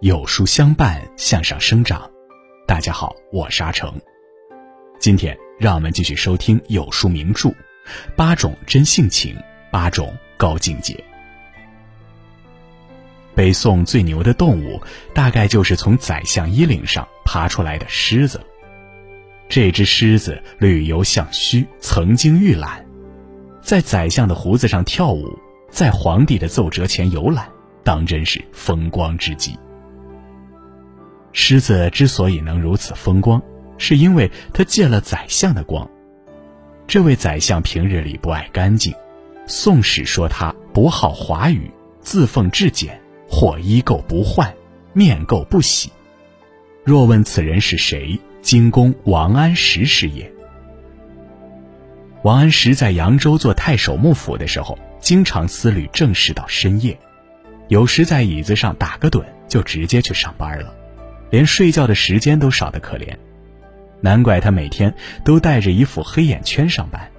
有书相伴，向上生长。大家好，我是阿成。今天让我们继续收听有书名著《八种真性情，八种高境界》。北宋最牛的动物，大概就是从宰相衣领上爬出来的狮子。这只狮子旅游向虚，曾经御览，在宰相的胡子上跳舞，在皇帝的奏折前游览，当真是风光之极。狮子之所以能如此风光，是因为他借了宰相的光。这位宰相平日里不爱干净，《宋史》说他不好华语，自奉至简，或衣垢不换，面垢不洗。若问此人是谁，精公王安石是也。王安石在扬州做太守幕府的时候，经常思虑政事到深夜，有时在椅子上打个盹，就直接去上班了。连睡觉的时间都少得可怜，难怪他每天都带着一副黑眼圈上班。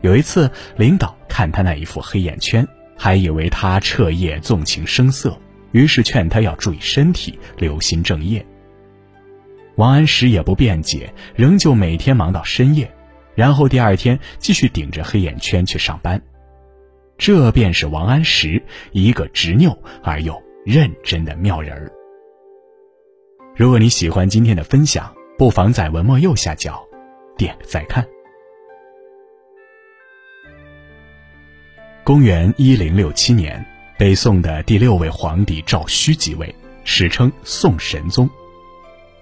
有一次，领导看他那一副黑眼圈，还以为他彻夜纵情声色，于是劝他要注意身体，留心正业。王安石也不辩解，仍旧每天忙到深夜，然后第二天继续顶着黑眼圈去上班。这便是王安石一个执拗而又认真的妙人儿。如果你喜欢今天的分享，不妨在文末右下角点个再看。公元一零六七年，北宋的第六位皇帝赵顼即位，史称宋神宗。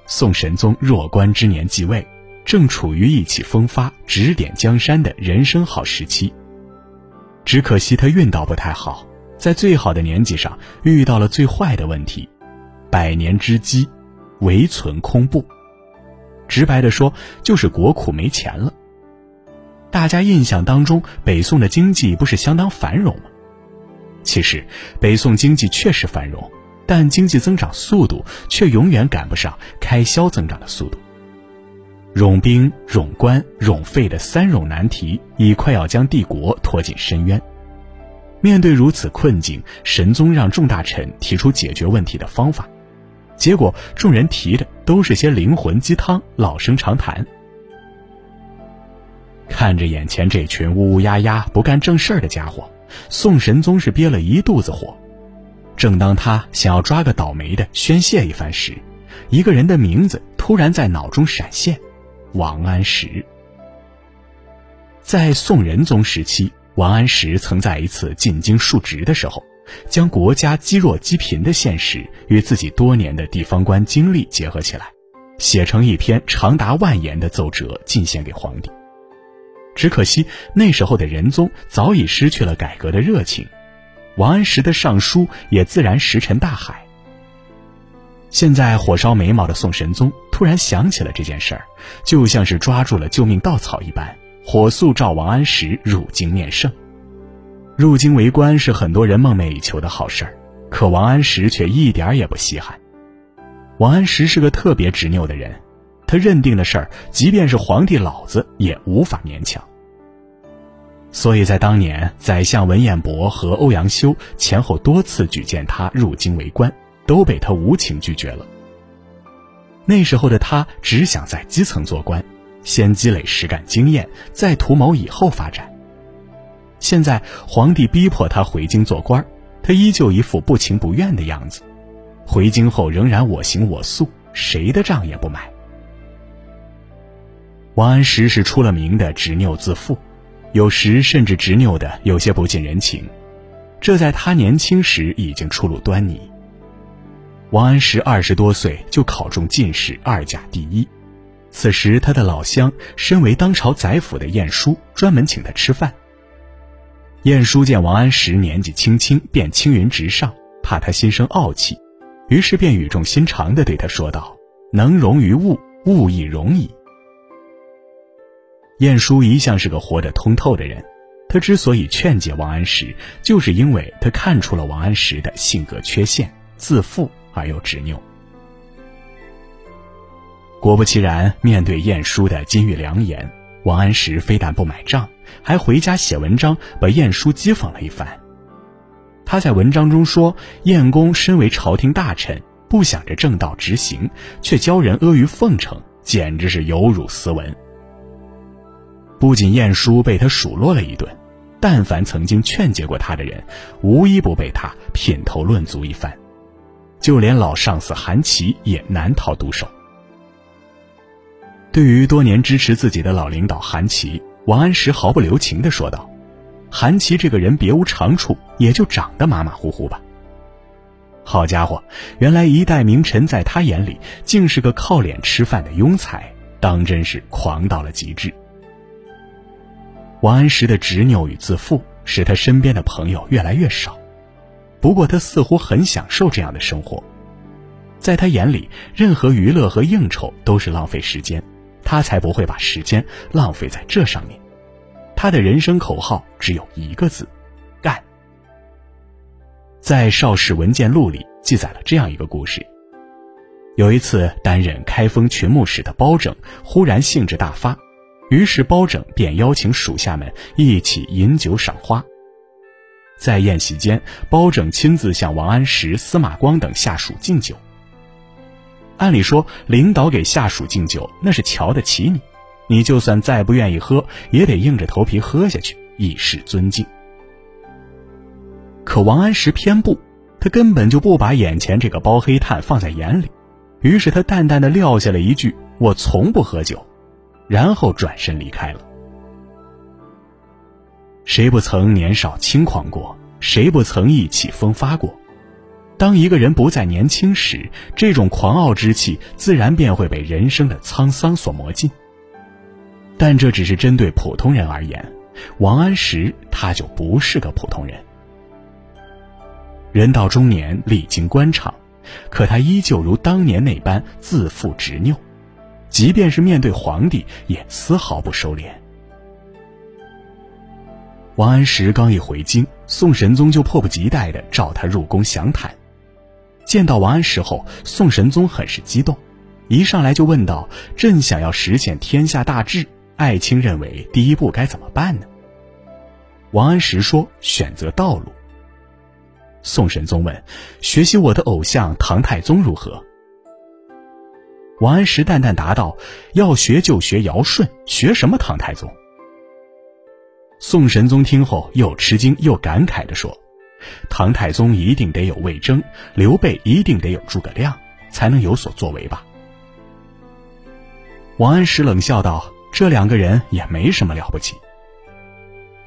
宋神宗弱冠之年即位，正处于意气风发、指点江山的人生好时期。只可惜他运道不太好，在最好的年纪上遇到了最坏的问题——百年之积。唯存空布，直白的说，就是国库没钱了。大家印象当中，北宋的经济不是相当繁荣吗？其实，北宋经济确实繁荣，但经济增长速度却永远赶不上开销增长的速度。冗兵、冗官、冗费的三冗难题，已快要将帝国拖进深渊。面对如此困境，神宗让众大臣提出解决问题的方法。结果，众人提的都是些灵魂鸡汤、老生常谈。看着眼前这群乌乌鸦鸦、不干正事儿的家伙，宋神宗是憋了一肚子火。正当他想要抓个倒霉的宣泄一番时，一个人的名字突然在脑中闪现：王安石。在宋仁宗时期，王安石曾在一次进京述职的时候。将国家积弱积贫的现实与自己多年的地方官经历结合起来，写成一篇长达万言的奏折进献给皇帝。只可惜那时候的仁宗早已失去了改革的热情，王安石的上书也自然石沉大海。现在火烧眉毛的宋神宗突然想起了这件事儿，就像是抓住了救命稻草一般，火速召王安石入京面圣。入京为官是很多人梦寐以求的好事儿，可王安石却一点也不稀罕。王安石是个特别执拗的人，他认定的事儿，即便是皇帝老子也无法勉强。所以在当年，宰相文彦博和欧阳修前后多次举荐他入京为官，都被他无情拒绝了。那时候的他只想在基层做官，先积累实干经验，再图谋以后发展。现在皇帝逼迫他回京做官他依旧一副不情不愿的样子。回京后仍然我行我素，谁的账也不买。王安石是出了名的执拗自负，有时甚至执拗的有些不近人情，这在他年轻时已经初露端倪。王安石二十多岁就考中进士，二甲第一。此时他的老乡，身为当朝宰辅的晏殊，专门请他吃饭。晏殊见王安石年纪轻轻便青云直上，怕他心生傲气，于是便语重心长地对他说道：“能容于物，物亦容矣。”晏殊一向是个活得通透的人，他之所以劝解王安石，就是因为他看出了王安石的性格缺陷，自负而又执拗。果不其然，面对晏殊的金玉良言。王安石非但不买账，还回家写文章把晏殊讥讽了一番。他在文章中说：“晏公身为朝廷大臣，不想着正道直行，却教人阿谀奉承，简直是有辱斯文。”不仅晏殊被他数落了一顿，但凡曾经劝解过他的人，无一不被他品头论足一番，就连老上司韩琦也难逃毒手。对于多年支持自己的老领导韩琦，王安石毫不留情地说道：“韩琦这个人别无长处，也就长得马马虎虎吧。好家伙，原来一代名臣在他眼里竟是个靠脸吃饭的庸才，当真是狂到了极致。”王安石的执拗与自负，使他身边的朋友越来越少。不过，他似乎很享受这样的生活，在他眼里，任何娱乐和应酬都是浪费时间。他才不会把时间浪费在这上面。他的人生口号只有一个字：干。在《邵氏文件录》里记载了这样一个故事：有一次，担任开封群牧使的包拯忽然兴致大发，于是包拯便邀请属下们一起饮酒赏花。在宴席间，包拯亲自向王安石、司马光等下属敬酒。按理说，领导给下属敬酒，那是瞧得起你，你就算再不愿意喝，也得硬着头皮喝下去，以示尊敬。可王安石偏不，他根本就不把眼前这个包黑炭放在眼里，于是他淡淡的撂下了一句：“我从不喝酒”，然后转身离开了。谁不曾年少轻狂过？谁不曾意气风发过？当一个人不再年轻时，这种狂傲之气自然便会被人生的沧桑所磨尽。但这只是针对普通人而言，王安石他就不是个普通人。人到中年，历经官场，可他依旧如当年那般自负执拗，即便是面对皇帝，也丝毫不收敛。王安石刚一回京，宋神宗就迫不及待地召他入宫详谈。见到王安石后，宋神宗很是激动，一上来就问道：“朕想要实现天下大治，爱卿认为第一步该怎么办呢？”王安石说：“选择道路。”宋神宗问：“学习我的偶像唐太宗如何？”王安石淡淡答道：“要学就学尧舜，学什么唐太宗？”宋神宗听后又吃惊又感慨地说。唐太宗一定得有魏征，刘备一定得有诸葛亮，才能有所作为吧？王安石冷笑道：“这两个人也没什么了不起。”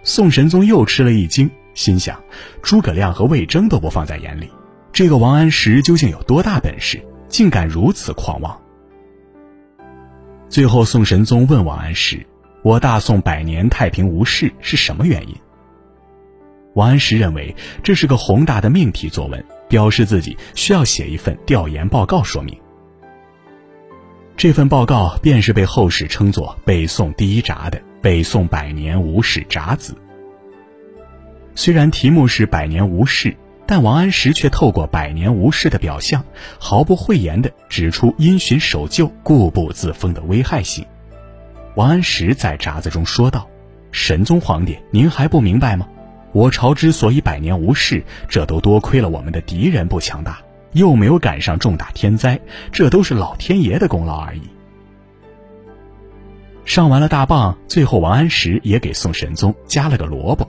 宋神宗又吃了一惊，心想：诸葛亮和魏征都不放在眼里，这个王安石究竟有多大本事，竟敢如此狂妄？最后，宋神宗问王安石：“我大宋百年太平无事是什么原因？”王安石认为这是个宏大的命题作文，表示自己需要写一份调研报告说明。这份报告便是被后世称作“北宋第一札”的《北宋百年无事札子》。虽然题目是“百年无事”，但王安石却透过“百年无事”的表象，毫不讳言地指出因循守旧、固步自封的危害性。王安石在札子中说道：“神宗皇帝，您还不明白吗？”我朝之所以百年无事，这都多亏了我们的敌人不强大，又没有赶上重大天灾，这都是老天爷的功劳而已。上完了大棒，最后王安石也给宋神宗加了个萝卜：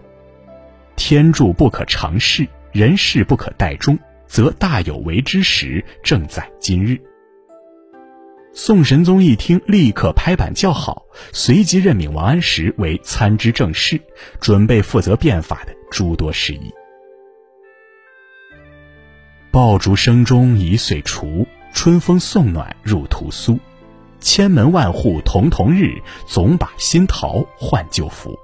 天助不可长事，人事不可待终，则大有为之时，正在今日。宋神宗一听，立刻拍板叫好，随即任命王安石为参知政事，准备负责变法的诸多事宜。爆竹声中一岁除，春风送暖入屠苏。千门万户曈曈日，总把新桃换旧符。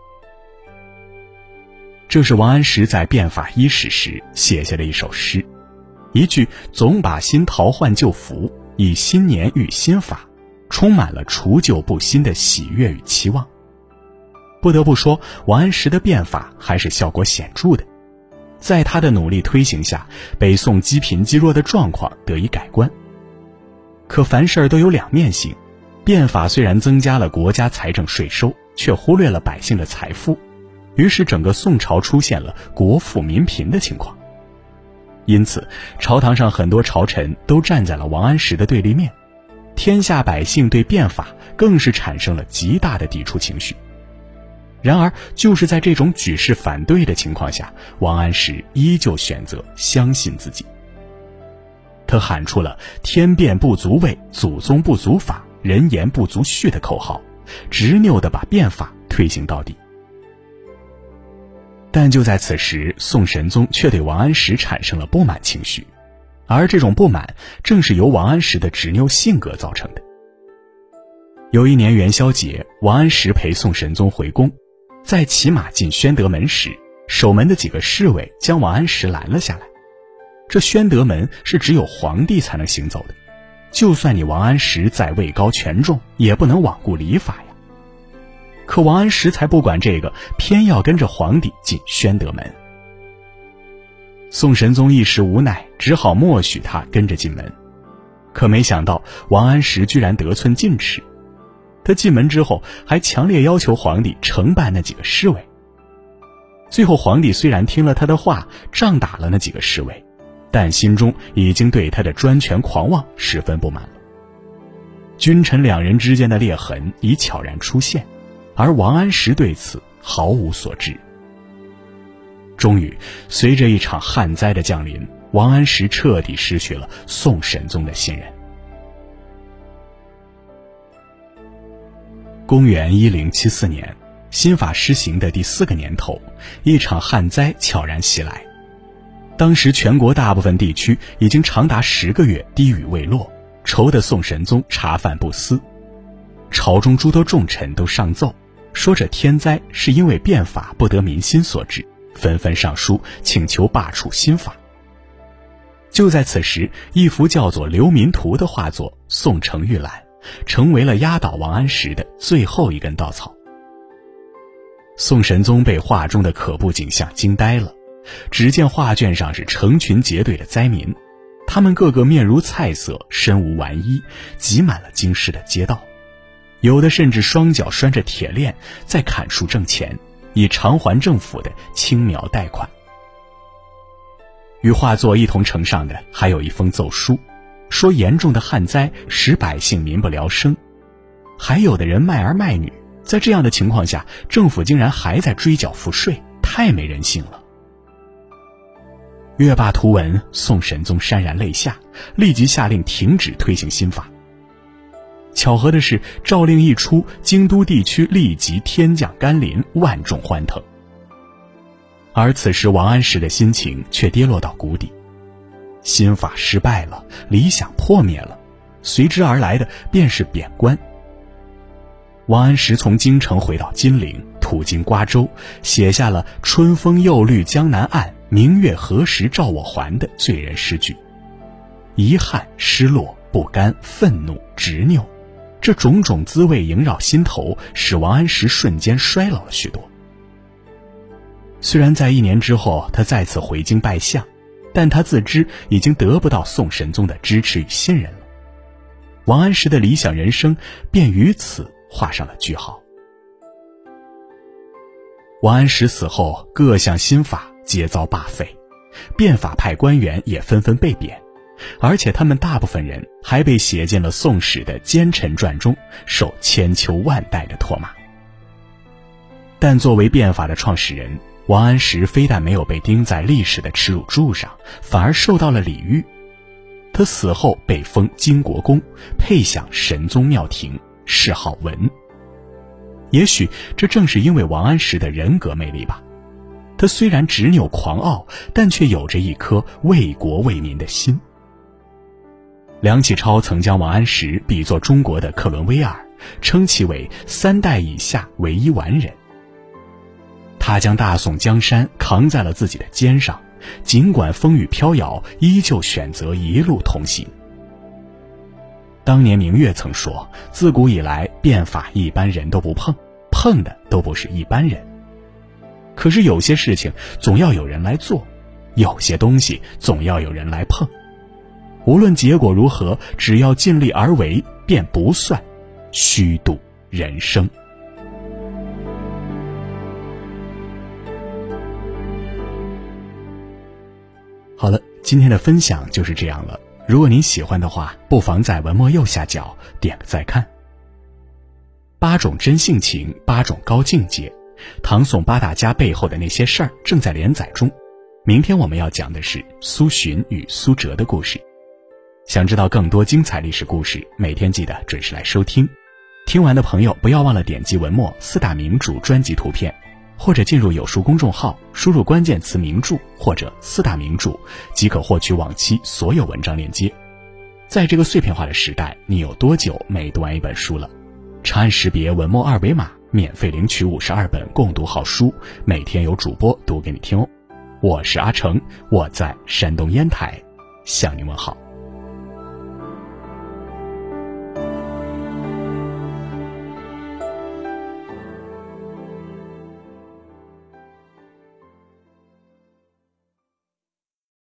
这是王安石在变法伊始时写下的一首诗，一句“总把新桃换旧符”。以新年遇新法，充满了除旧布新的喜悦与期望。不得不说，王安石的变法还是效果显著的。在他的努力推行下，北宋积贫积弱的状况得以改观。可凡事都有两面性，变法虽然增加了国家财政税收，却忽略了百姓的财富，于是整个宋朝出现了国富民贫的情况。因此朝堂上很多朝臣都站在了王安石的对立面，天下百姓对变法更是产生了极大的抵触情绪。然而，就是在这种举世反对的情况下，王安石依旧选择相信自己。他喊出了“天变不足畏，祖宗不足法，人言不足恤”的口号，执拗地把变法推行到底。但就在此时，宋神宗却对王安石产生了不满情绪，而这种不满正是由王安石的执拗性格造成的。有一年元宵节，王安石陪宋神宗回宫。在骑马进宣德门时，守门的几个侍卫将王安石拦了下来。这宣德门是只有皇帝才能行走的，就算你王安石再位高权重，也不能罔顾礼法呀。可王安石才不管这个，偏要跟着皇帝进宣德门。宋神宗一时无奈，只好默许他跟着进门。可没想到，王安石居然得寸进尺。他进门之后，还强烈要求皇帝惩办那几个侍卫。最后，皇帝虽然听了他的话，杖打了那几个侍卫，但心中已经对他的专权狂妄十分不满了。君臣两人之间的裂痕已悄然出现，而王安石对此毫无所知。终于，随着一场旱灾的降临，王安石彻底失去了宋神宗的信任。公元一零七四年，新法施行的第四个年头，一场旱灾悄然袭来。当时全国大部分地区已经长达十个月滴雨未落，愁得宋神宗茶饭不思。朝中诸多重臣都上奏，说这天灾是因为变法不得民心所致，纷纷上书请求罢黜新法。就在此时，一幅叫做《流民图》的画作宋城玉览。成为了压倒王安石的最后一根稻草。宋神宗被画中的可怖景象惊呆了，只见画卷上是成群结队的灾民，他们个个面如菜色，身无完衣，挤满了京师的街道，有的甚至双脚拴着铁链，在砍树挣钱，以偿还政府的青苗贷款。与画作一同呈上的还有一封奏书。说严重的旱灾使百姓民不聊生，还有的人卖儿卖女，在这样的情况下，政府竟然还在追缴赋税，太没人性了。阅罢图文，宋神宗潸然泪下，立即下令停止推行新法。巧合的是，诏令一出，京都地区立即天降甘霖，万众欢腾。而此时，王安石的心情却跌落到谷底。新法失败了，理想破灭了，随之而来的便是贬官。王安石从京城回到金陵，途经瓜州，写下了“春风又绿江南岸，明月何时照我还”的醉人诗句。遗憾、失落、不甘、愤怒、执拗，这种种滋味萦绕心头，使王安石瞬间衰老了许多。虽然在一年之后，他再次回京拜相。但他自知已经得不到宋神宗的支持与信任了，王安石的理想人生便于此画上了句号。王安石死后，各项新法皆遭罢废，变法派官员也纷纷被贬，而且他们大部分人还被写进了《宋史》的奸臣传中，受千秋万代的唾骂。但作为变法的创始人。王安石非但没有被钉在历史的耻辱柱上，反而受到了礼遇。他死后被封金国公，配享神宗庙庭，谥号文。也许这正是因为王安石的人格魅力吧。他虽然执拗狂傲，但却有着一颗为国为民的心。梁启超曾将王安石比作中国的克伦威尔，称其为三代以下唯一完人。他将大宋江山扛在了自己的肩上，尽管风雨飘摇，依旧选择一路同行。当年明月曾说：“自古以来，变法一般人都不碰，碰的都不是一般人。可是有些事情总要有人来做，有些东西总要有人来碰。无论结果如何，只要尽力而为，便不算虚度人生。”好了，今天的分享就是这样了。如果您喜欢的话，不妨在文末右下角点个再看。八种真性情，八种高境界，唐宋八大家背后的那些事儿正在连载中。明天我们要讲的是苏洵与苏辙的故事。想知道更多精彩历史故事，每天记得准时来收听。听完的朋友不要忘了点击文末四大名著专辑图片。或者进入有书公众号，输入关键词“名著”或者“四大名著”，即可获取往期所有文章链接。在这个碎片化的时代，你有多久没读完一本书了？长按识别文末二维码，免费领取五十二本共读好书，每天有主播读给你听哦。我是阿成，我在山东烟台，向您问好。